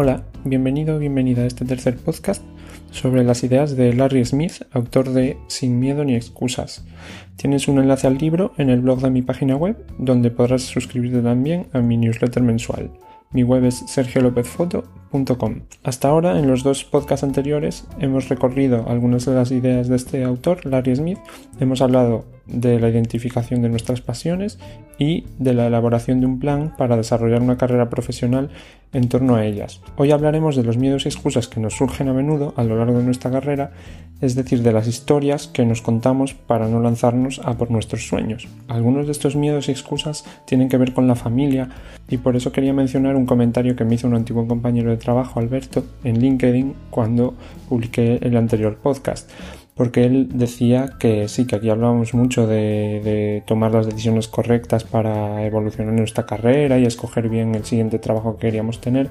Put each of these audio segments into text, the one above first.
Hola, bienvenido o bienvenida a este tercer podcast sobre las ideas de Larry Smith, autor de Sin miedo ni excusas. Tienes un enlace al libro en el blog de mi página web, donde podrás suscribirte también a mi newsletter mensual. Mi web es sergiolopezfoto.com. Hasta ahora, en los dos podcasts anteriores, hemos recorrido algunas de las ideas de este autor, Larry Smith. Hemos hablado de la identificación de nuestras pasiones y de la elaboración de un plan para desarrollar una carrera profesional en torno a ellas. Hoy hablaremos de los miedos y excusas que nos surgen a menudo a lo largo de nuestra carrera, es decir, de las historias que nos contamos para no lanzarnos a por nuestros sueños. Algunos de estos miedos y excusas tienen que ver con la familia y por eso quería mencionar un comentario que me hizo un antiguo compañero de trabajo, Alberto, en LinkedIn cuando publiqué el anterior podcast porque él decía que sí, que aquí hablábamos mucho de, tomar las decisiones correctas para evolucionar en nuestra carrera y escoger bien el siguiente trabajo que queríamos tener,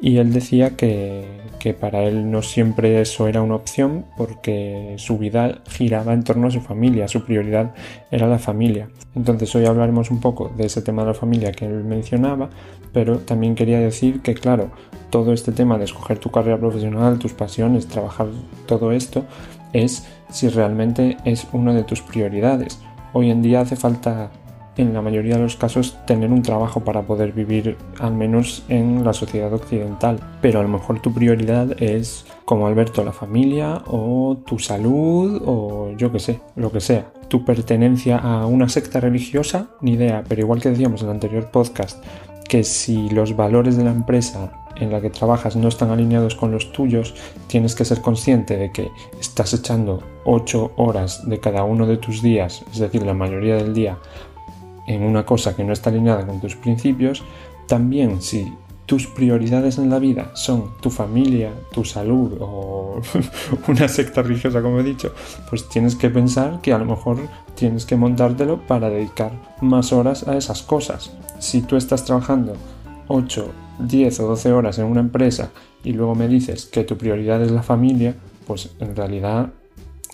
y él decía que, que para él no siempre eso era una opción porque su vida giraba en torno a su familia, su prioridad era la familia. Entonces hoy hablaremos un poco de ese tema de la familia que él mencionaba, pero también quería decir que claro, todo este tema de escoger tu carrera profesional, tus pasiones, trabajar todo esto, es si realmente es una de tus prioridades. Hoy en día hace falta en la mayoría de los casos tener un trabajo para poder vivir al menos en la sociedad occidental, pero a lo mejor tu prioridad es como Alberto la familia o tu salud o yo que sé, lo que sea. Tu pertenencia a una secta religiosa, ni idea, pero igual que decíamos en el anterior podcast, que si los valores de la empresa en la que trabajas no están alineados con los tuyos, tienes que ser consciente de que estás echando 8 horas de cada uno de tus días, es decir, la mayoría del día, en una cosa que no está alineada con tus principios, también si tus prioridades en la vida son tu familia, tu salud o una secta religiosa, como he dicho, pues tienes que pensar que a lo mejor tienes que montártelo para dedicar más horas a esas cosas. Si tú estás trabajando 8 10 o 12 horas en una empresa y luego me dices que tu prioridad es la familia, pues en realidad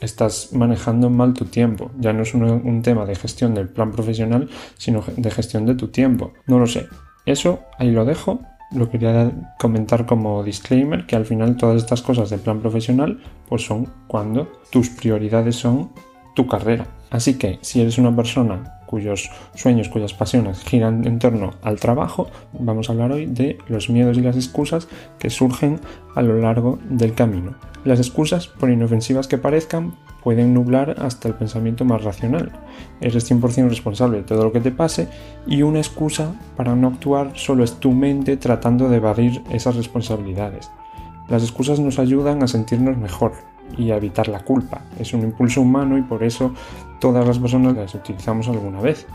estás manejando mal tu tiempo. Ya no es un, tema de gestión del plan profesional, sino de gestión de tu tiempo. No lo sé. Eso ahí lo dejo. Lo quería comentar como disclaimer que al final todas estas cosas del plan profesional pues son cuando tus prioridades son tu carrera. Así que si eres una persona cuyos sueños, cuyas pasiones giran en torno al trabajo, vamos a hablar hoy de los miedos y las excusas que surgen a lo largo del camino. Las excusas, por inofensivas que parezcan, pueden nublar hasta el pensamiento más racional. Eres 100% responsable de todo lo que te pase y una excusa para no actuar solo es tu mente tratando de evadir esas responsabilidades. Las excusas nos ayudan a sentirnos mejor, y evitar la culpa. Es un impulso humano y por eso todas las personas las utilizamos alguna vez.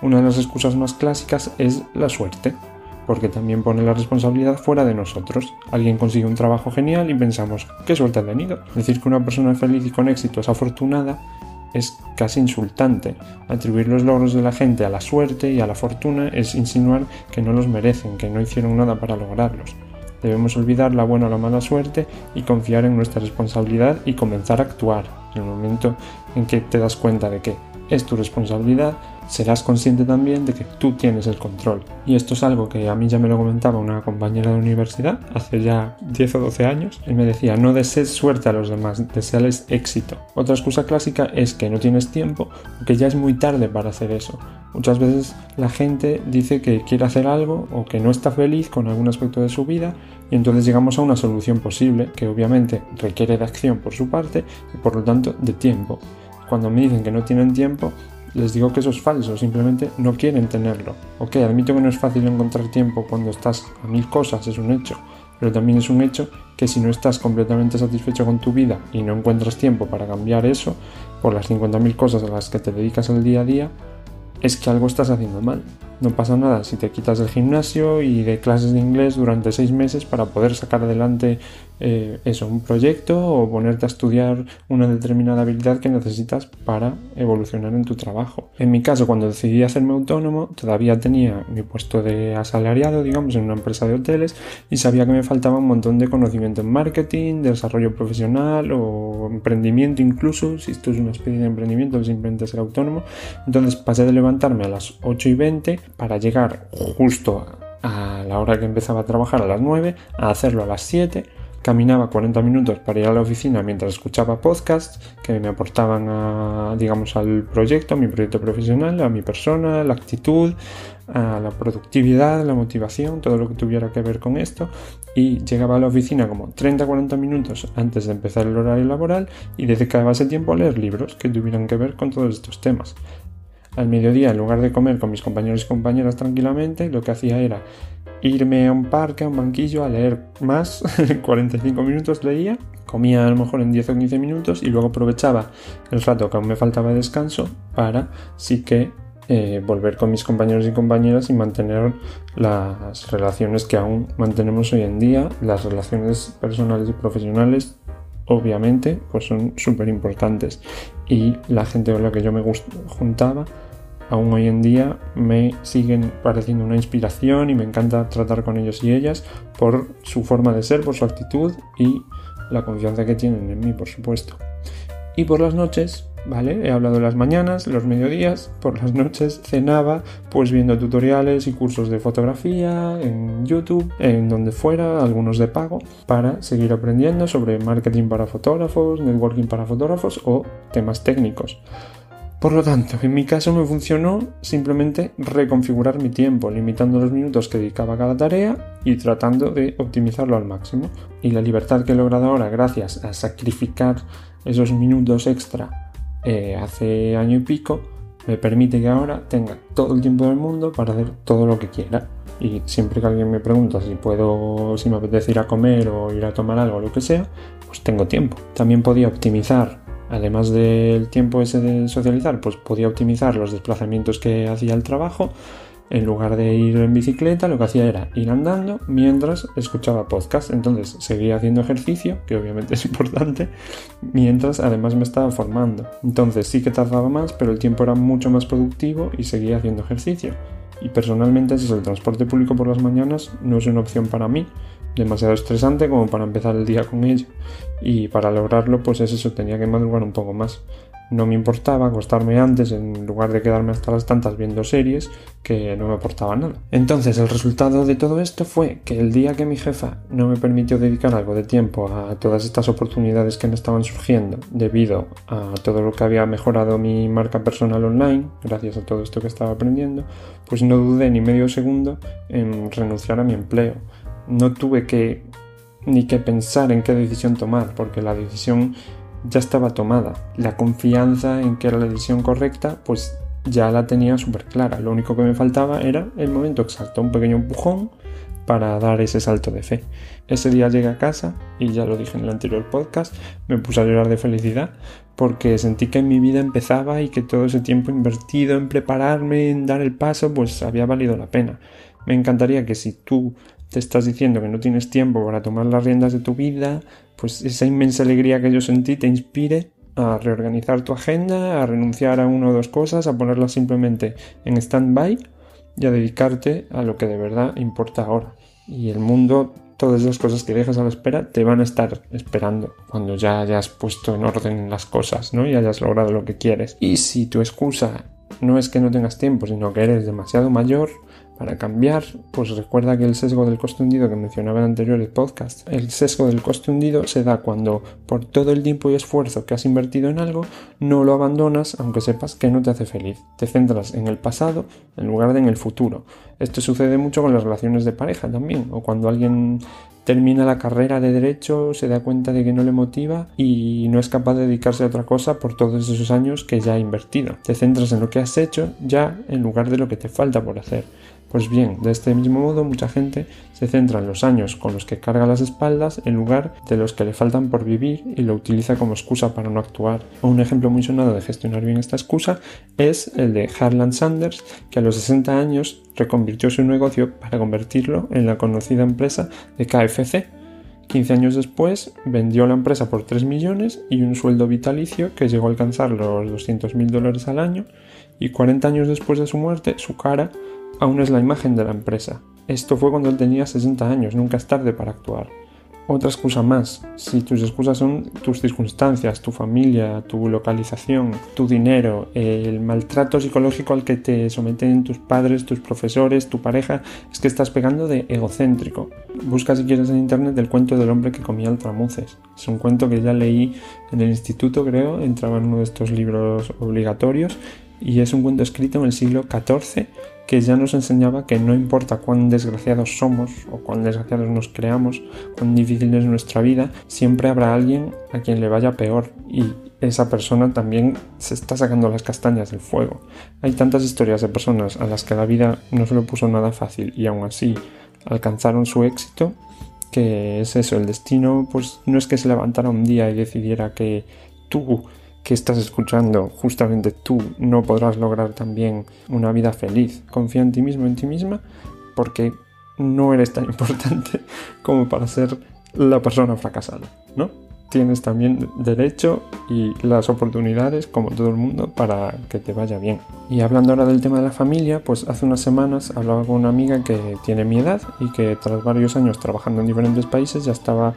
Una de las excusas más clásicas es la suerte, porque también pone la responsabilidad fuera de nosotros. Alguien consigue un trabajo genial y pensamos, qué suerte ha tenido. Decir que una persona feliz y con éxito es afortunada es casi insultante. Atribuir los logros de la gente a la suerte y a la fortuna es insinuar que no los merecen, que no hicieron nada para lograrlos. Debemos olvidar la buena o la mala suerte y confiar en nuestra responsabilidad y comenzar a actuar. En el momento en que te das cuenta de que es tu responsabilidad, serás consciente también de que tú tienes el control. Y esto es algo que a mí ya me lo comentaba una compañera de universidad hace ya 10 o 12 años. y me decía, no desees suerte a los demás, deseales éxito. Otra excusa clásica es que no tienes tiempo o que ya es muy tarde para hacer eso. Muchas veces la gente dice que quiere hacer algo o que no está feliz con algún aspecto de su vida y entonces llegamos a una solución posible que obviamente requiere de acción por su parte y por lo tanto de tiempo. Cuando me dicen que no tienen tiempo, les digo que eso es falso, simplemente no quieren tenerlo. Ok, admito que no es fácil encontrar tiempo cuando estás a mil cosas, es un hecho, pero también es un hecho que si no estás completamente satisfecho con tu vida y no encuentras tiempo para cambiar eso, por las 50.000 cosas a las que te dedicas el día a día, es que algo estás haciendo mal. No pasa nada si te quitas del gimnasio y de clases de inglés durante seis meses para poder sacar adelante eh, eso, un proyecto o ponerte a estudiar una determinada habilidad que necesitas para evolucionar en tu trabajo. En mi caso, cuando decidí hacerme autónomo, todavía tenía mi puesto de asalariado, digamos, en una empresa de hoteles y sabía que me faltaba un montón de conocimiento en marketing, de desarrollo profesional o emprendimiento incluso, si esto es una especie de emprendimiento, simplemente ser autónomo. Entonces pasé de levantarme a las 8 y 20 para llegar justo a la hora que empezaba a trabajar a las 9, a hacerlo a las 7 caminaba 40 minutos para ir a la oficina mientras escuchaba podcasts que me aportaban a, digamos, al proyecto, a mi proyecto profesional, a mi persona, la actitud, a la productividad, la motivación, todo lo que tuviera que ver con esto. Y llegaba a la oficina como 30-40 minutos antes de empezar el horario laboral y dedicaba ese tiempo a leer libros que tuvieran que ver con todos estos temas. Al mediodía, en lugar de comer con mis compañeros y compañeras tranquilamente, lo que hacía era irme a un parque, a un banquillo, a leer más. 45 minutos leía, comía a lo mejor en 10 o 15 minutos y luego aprovechaba el rato que aún me faltaba de descanso para sí que eh, volver con mis compañeros y compañeras y mantener las relaciones que aún mantenemos hoy en día, las relaciones personales y profesionales obviamente pues son súper importantes y la gente con la que yo me juntaba aún hoy en día me siguen pareciendo una inspiración y me encanta tratar con ellos y ellas por su forma de ser, por su actitud y la confianza que tienen en mí, por supuesto. Y por las noches, ¿vale? He hablado las mañanas, los mediodías, por las noches cenaba pues viendo tutoriales y cursos de fotografía en YouTube, en donde fuera, algunos de pago, para seguir aprendiendo sobre marketing para fotógrafos, networking para fotógrafos o temas técnicos. Por lo tanto, en mi caso me funcionó simplemente reconfigurar mi tiempo, limitando los minutos que dedicaba a cada tarea y tratando de optimizarlo al máximo. Y la libertad que he logrado ahora gracias a sacrificar esos minutos extra eh, hace año y pico me permite que ahora tenga todo el tiempo del mundo para hacer todo lo que quiera. Y siempre que alguien me pregunta si puedo, si me apetece ir a comer o ir a tomar algo lo que sea, pues tengo tiempo. También podía optimizar además del tiempo ese de socializar, pues podía optimizar los desplazamientos que hacía el trabajo. En lugar de ir en bicicleta, lo que hacía era ir andando mientras escuchaba podcast. Entonces seguía haciendo ejercicio, que obviamente es importante, mientras además me estaba formando. Entonces sí que tardaba más, pero el tiempo era mucho más productivo y seguía haciendo ejercicio. Y personalmente, es el transporte público por las mañanas no es una opción para mí, demasiado estresante como para empezar el día con ello. Y para lograrlo, pues es eso, tenía que madrugar un poco más. No me importaba acostarme antes en lugar de quedarme hasta las tantas viendo series que no me aportaba nada. Entonces el resultado de todo esto fue que el día que mi jefa no me permitió dedicar algo de tiempo a todas estas oportunidades que me estaban surgiendo debido a todo lo que había mejorado mi marca personal online, gracias a todo esto que estaba aprendiendo, pues no dudé ni medio segundo en renunciar a mi empleo no tuve que ni que pensar en qué decisión tomar, porque la decisión ya estaba tomada. La confianza en que era la decisión correcta, pues ya la tenía súper clara. Lo único que me faltaba era el momento exacto, un pequeño empujón para dar ese salto de fe. Ese día llegué a casa y ya lo dije en el anterior podcast, me puse a llorar de felicidad porque sentí que mi vida empezaba y que todo ese tiempo invertido en prepararme, en dar el paso, pues había valido la pena. Me encantaría que si tú te estás diciendo que no tienes tiempo para tomar las riendas de tu vida, pues esa inmensa alegría que yo sentí te inspire a reorganizar tu agenda, a renunciar a una o dos cosas, a ponerlas simplemente en stand-by y a dedicarte a lo que de verdad importa ahora. Y el mundo, todas las cosas que dejas a la espera, te van a estar esperando cuando ya hayas puesto en orden las cosas, ¿no? Y hayas logrado lo que quieres. Y si tu excusa no es que no tengas tiempo, sino que eres demasiado mayor, para cambiar, pues recuerda que el sesgo del coste hundido que mencionaba en anteriores podcasts, el sesgo del coste hundido se da cuando por todo el tiempo y esfuerzo que has invertido en algo, no lo abandonas aunque sepas que no te hace feliz. Te centras en el pasado en lugar de en el futuro. Esto sucede mucho con las relaciones de pareja también, o cuando alguien termina la carrera de derecho, se da cuenta de que no le motiva y no es capaz de dedicarse a otra cosa por todos esos años que ya ha invertido. Te centras en lo que has hecho ya en lugar de lo que te falta por hacer. Pues bien, de este mismo modo mucha gente se centra en los años con los que carga las espaldas en lugar de los que le faltan por vivir y lo utiliza como excusa para no actuar. Un ejemplo muy sonado de gestionar bien esta excusa es el de Harlan Sanders, que a los 60 años reconvirtió su negocio para convertirlo en la conocida empresa de KFC. 15 años después vendió la empresa por 3 millones y un sueldo vitalicio que llegó a alcanzar los 200 mil dólares al año y 40 años después de su muerte su cara aún es la imagen de la empresa. Esto fue cuando él tenía 60 años, nunca es tarde para actuar. otra excusa más. Si tus excusas son tus circunstancias, tu familia, tu localización, tu dinero, el maltrato psicológico al que te someten tus padres, tus profesores, tu pareja, es que estás pegando de egocéntrico. Busca si quieres en internet el cuento del hombre que comía altramuces. Es un cuento que ya leí en el instituto, creo, entraba en uno de estos libros obligatorios y es un cuento escrito en el siglo XIV que ya nos enseñaba que no importa cuán desgraciados somos o cuán desgraciados nos creamos, cuán difícil es nuestra vida, siempre habrá alguien a quien le vaya peor y esa persona también se está sacando las castañas del fuego. Hay tantas historias de personas a las que la vida no se lo puso nada fácil y aún así alcanzaron su éxito que es eso, el destino pues no es que se levantara un día y decidiera que tú que estás escuchando, justamente tú no podrás lograr también una vida feliz. Confía en ti mismo, en ti misma, porque no eres tan importante como para ser la persona fracasada, ¿no? Tienes también derecho y las oportunidades, como todo el mundo, para que te vaya bien. Y hablando ahora del tema de la familia, pues hace unas semanas hablaba con una amiga que tiene mi edad y que tras varios años trabajando en diferentes países ya estaba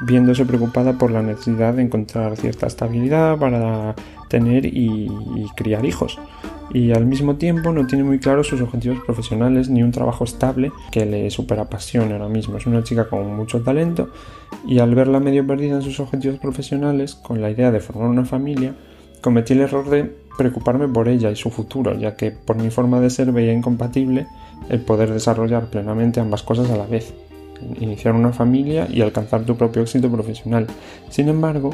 viéndose preocupada por la necesidad de encontrar cierta estabilidad para tener y, criar hijos. Y al mismo tiempo no tiene muy claros sus objetivos profesionales ni un trabajo estable que le apasione ahora mismo. Es una chica con mucho talento y al verla medio perdida en sus objetivos profesionales, con la idea de formar una familia, cometí el error de preocuparme por ella y su futuro, ya que por mi forma de ser veía incompatible el poder desarrollar plenamente ambas cosas a la vez iniciar una familia y alcanzar tu propio éxito profesional. Sin embargo,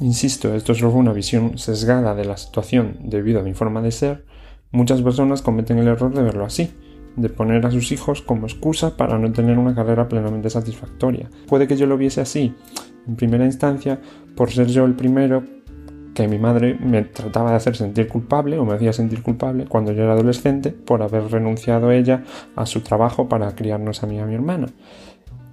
insisto, esto es solo una visión sesgada de la situación debido a mi forma de ser, muchas personas cometen el error de verlo así, de poner a sus hijos como excusa para no tener una carrera plenamente satisfactoria. Puede que yo lo viese así, en primera instancia, por ser yo el primero que mi madre me trataba de hacer sentir culpable o me hacía sentir culpable cuando yo era adolescente por haber renunciado ella a su trabajo para criarnos a mí y a mi hermana.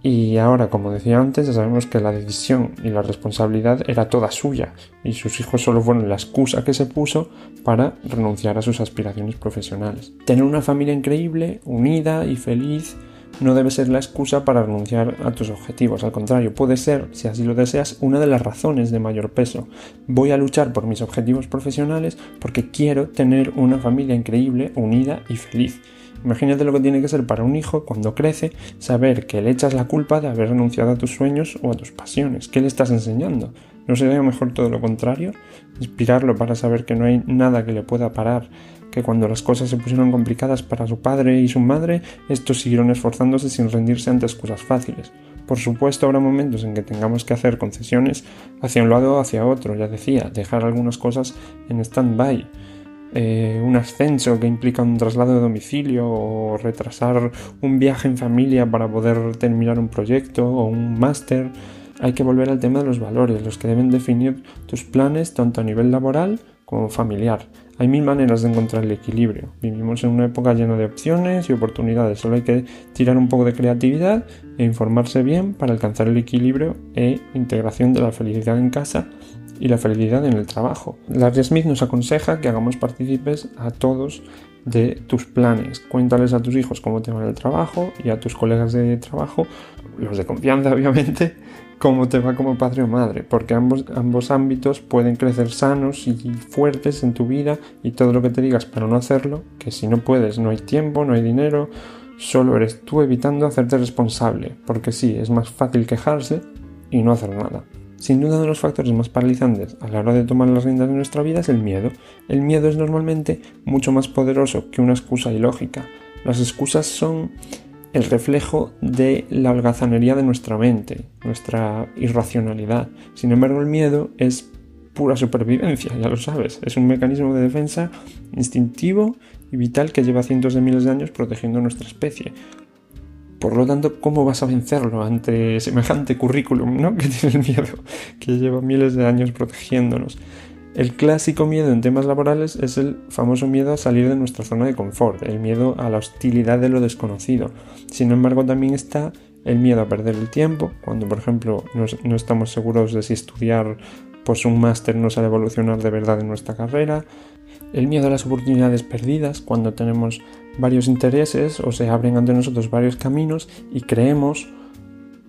Y ahora, como decía antes, ya sabemos que la decisión y la responsabilidad era toda suya y sus hijos solo fueron la excusa que se puso para renunciar a sus aspiraciones profesionales. Tener una familia increíble, unida y feliz no debe ser la excusa para renunciar a tus objetivos. Al contrario, puede ser, si así lo deseas, una de las razones de mayor peso. Voy a luchar por mis objetivos profesionales porque quiero tener una familia increíble, unida y feliz. Imagínate lo que tiene que ser para un hijo cuando crece saber que le echas la culpa de haber renunciado a tus sueños o a tus pasiones. ¿Qué le estás enseñando? ¿No sería mejor todo lo contrario? Inspirarlo para saber que no hay nada que le pueda parar que cuando las cosas se pusieron complicadas para su padre y su madre, estos siguieron esforzándose sin rendirse ante excusas fáciles. Por supuesto, habrá momentos en que tengamos que hacer concesiones hacia un lado o hacia otro, ya decía, dejar algunas cosas en stand-by. Eh, un ascenso que implica un traslado de domicilio o retrasar un viaje en familia para poder terminar un proyecto o un máster. Hay que volver al tema de los valores, los que deben definir tus planes tanto a nivel laboral como familiar. Hay mil maneras de encontrar el equilibrio. Vivimos en una época llena de opciones y oportunidades. Solo hay que tirar un poco de creatividad e informarse bien para alcanzar el equilibrio e integración de la felicidad en casa y la felicidad en el trabajo. Larry Smith nos aconseja que hagamos partícipes a todos de tus planes. Cuéntales a tus hijos cómo te va en el trabajo y a tus colegas de trabajo, los de confianza obviamente, cómo te va como padre o madre, porque ambos, ambos ámbitos pueden crecer sanos y fuertes en tu vida y todo lo que te digas para no hacerlo, que si no puedes no hay tiempo, no hay dinero, solo eres tú evitando hacerte responsable, porque sí, es más fácil quejarse y no hacer nada. Sin duda uno de los factores más paralizantes a la hora de tomar las riendas de nuestra vida es el miedo. El miedo es normalmente mucho más poderoso que una excusa ilógica. Las excusas son el reflejo de la holgazanería de nuestra mente, nuestra irracionalidad. Sin embargo, el miedo es pura supervivencia, ya lo sabes. Es un mecanismo de defensa instintivo y vital que lleva cientos de miles de años protegiendo nuestra especie. Por lo tanto, ¿cómo vas a vencerlo ante semejante currículum ¿no? que tiene el miedo, que lleva miles de años protegiéndonos? El clásico miedo en temas laborales es el famoso miedo a salir de nuestra zona de confort, el miedo a la hostilidad de lo desconocido. Sin embargo, también está el miedo a perder el tiempo, cuando por ejemplo no, estamos seguros de si estudiar pues un máster nos hará evolucionar de verdad en nuestra carrera, el miedo a las oportunidades perdidas, cuando tenemos varios intereses o se abren ante nosotros varios caminos y creemos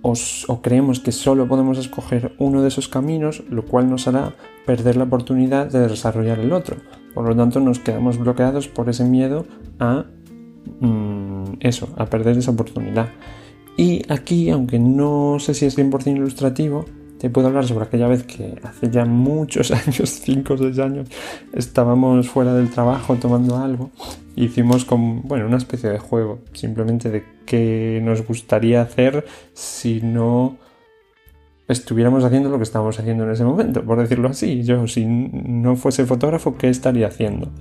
o, creemos que solo podemos escoger uno de esos caminos, lo cual nos hará perder la oportunidad de desarrollar el otro. Por lo tanto, nos quedamos bloqueados por ese miedo a mm, eso, a perder esa oportunidad. Y aquí, aunque no sé si es 100% ilustrativo, te puedo hablar sobre aquella vez que hace ya muchos años, 5 o 6 años, estábamos fuera del trabajo tomando algo. Hicimos como, bueno, una especie de juego, simplemente de qué nos gustaría hacer si no estuviéramos haciendo lo que estábamos haciendo en ese momento, por decirlo así. Yo, si no fuese fotógrafo, ¿qué estaría haciendo?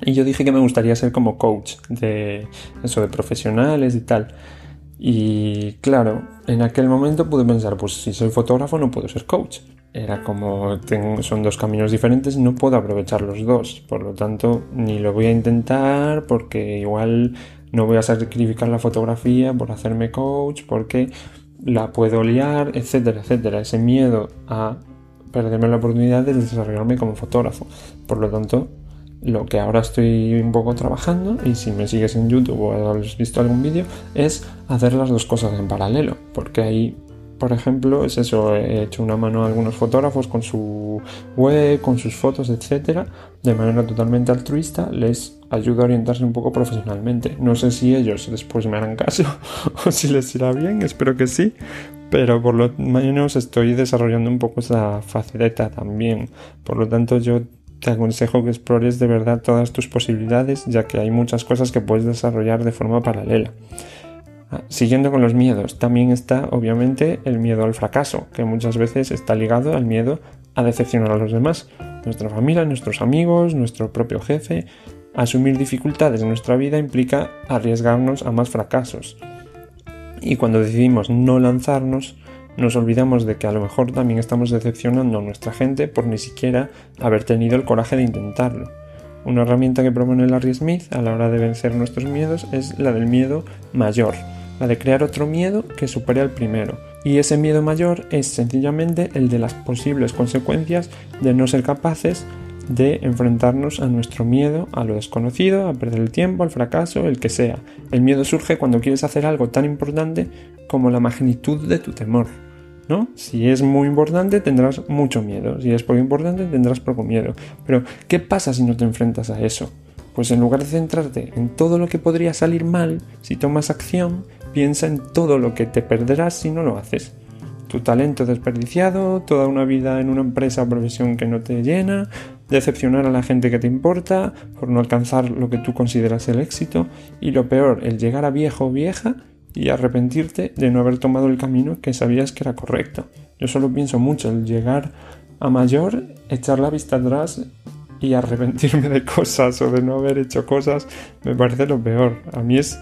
Y yo dije que me gustaría ser como coach de eso, de profesionales y tal. Y claro, en aquel momento pude pensar, pues si soy fotógrafo no puedo ser coach. Era como, son dos caminos diferentes, no puedo aprovechar los dos. Por lo tanto, ni lo voy a intentar porque igual no voy a sacrificar la fotografía por hacerme coach, porque la puedo liar, etcétera, etcétera. Ese miedo a perderme la oportunidad de desarrollarme como fotógrafo. Por lo tanto, lo que ahora estoy un poco trabajando, y si me sigues en YouTube o has visto algún vídeo, es hacer las dos cosas en paralelo, porque ahí, por ejemplo, es eso, he hecho una mano a algunos fotógrafos con su web, con sus fotos, etcétera, de manera totalmente altruista, les ayuda a orientarse un poco profesionalmente. No sé si ellos después me harán caso o si les irá bien, espero que sí, pero por lo menos estoy desarrollando un poco esa faceta también. Por lo tanto, yo te aconsejo que explores de verdad todas tus posibilidades, ya que hay muchas cosas que puedes desarrollar de forma paralela. Ah, siguiendo con los miedos, también está obviamente el miedo al fracaso, que muchas veces está ligado al miedo a decepcionar a los demás, nuestra familia, nuestros amigos, nuestro propio jefe. Asumir dificultades en nuestra vida implica arriesgarnos a más fracasos. Y cuando decidimos no lanzarnos, nos olvidamos de que a lo mejor también estamos decepcionando a nuestra gente por ni siquiera haber tenido el coraje de intentarlo. Una herramienta que propone Larry Smith a la hora de vencer nuestros miedos es la del miedo mayor, la de crear otro miedo que supere al primero. Y ese miedo mayor es sencillamente el de las posibles consecuencias de no ser capaces de enfrentarnos a nuestro miedo, a lo desconocido, a perder el tiempo, al fracaso, el que sea. El miedo surge cuando quieres hacer algo tan importante como la magnitud de tu temor. ¿No? Si es muy importante tendrás mucho miedo, si es poco importante tendrás poco miedo. Pero, ¿qué pasa si no te enfrentas a eso? Pues en lugar de centrarte en todo lo que podría salir mal si tomas acción, piensa en todo lo que te perderás si no lo haces. Tu talento desperdiciado, toda una vida en una empresa o profesión que no te llena, decepcionar a la gente que te importa por no alcanzar lo que tú consideras el éxito y lo peor, el llegar a viejo o vieja y arrepentirte de no haber tomado el camino que sabías que era correcto. Yo solo pienso mucho el llegar a mayor, echar la vista atrás y arrepentirme de cosas o de no haber hecho cosas, me parece lo peor. A mí es,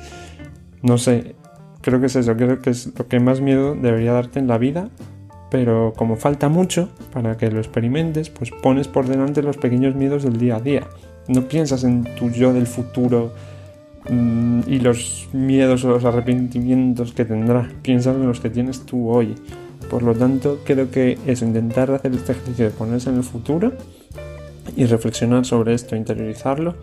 no sé, creo que es eso, creo que es lo que más miedo debería darte en la vida, pero como falta mucho para que lo experimentes, pues pones por delante los pequeños miedos del día a día. No piensas en tu yo del futuro y los miedos o los arrepentimientos que tendrás. Piensa en los que tienes tú hoy. Por lo tanto, creo que es intentar hacer este ejercicio de ponerse en el futuro y reflexionar sobre esto, interiorizarlo,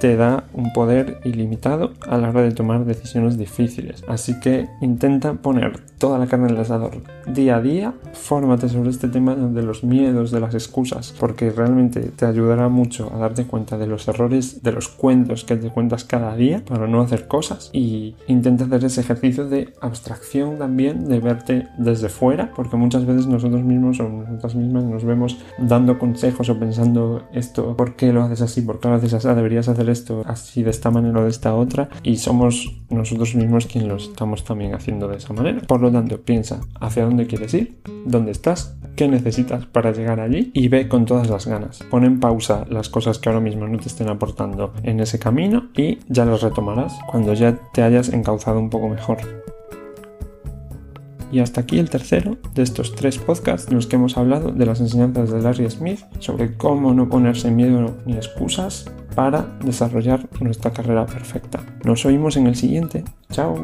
te da un poder ilimitado a la hora de tomar decisiones difíciles. Así que intenta poner toda la carne en el asador día a día, fórmate sobre este tema de los miedos, de las excusas, porque realmente te ayudará mucho a darte cuenta de los errores, de los cuentos que te cuentas cada día para no hacer cosas y intenta hacer ese ejercicio de abstracción también, de verte desde fuera, porque muchas veces nosotros mismos o nosotras mismas nos vemos dando consejos o pensando esto, ¿por qué lo haces así? ¿Por qué lo haces así? Deberías esto así de esta manera o de esta otra y somos nosotros mismos quienes lo estamos también haciendo de esa manera. Por lo tanto, piensa hacia dónde quieres ir, dónde estás, qué necesitas para llegar allí y ve con todas las ganas. Pon en pausa las cosas que ahora mismo no te estén aportando en ese camino y ya las retomarás cuando ya te hayas encauzado un poco mejor. Y hasta aquí el tercero de estos tres podcasts en los que hemos hablado de las enseñanzas de Larry Smith sobre cómo no ponerse miedo ni excusas para desarrollar nuestra carrera perfecta. Nos oímos en el siguiente. Chao.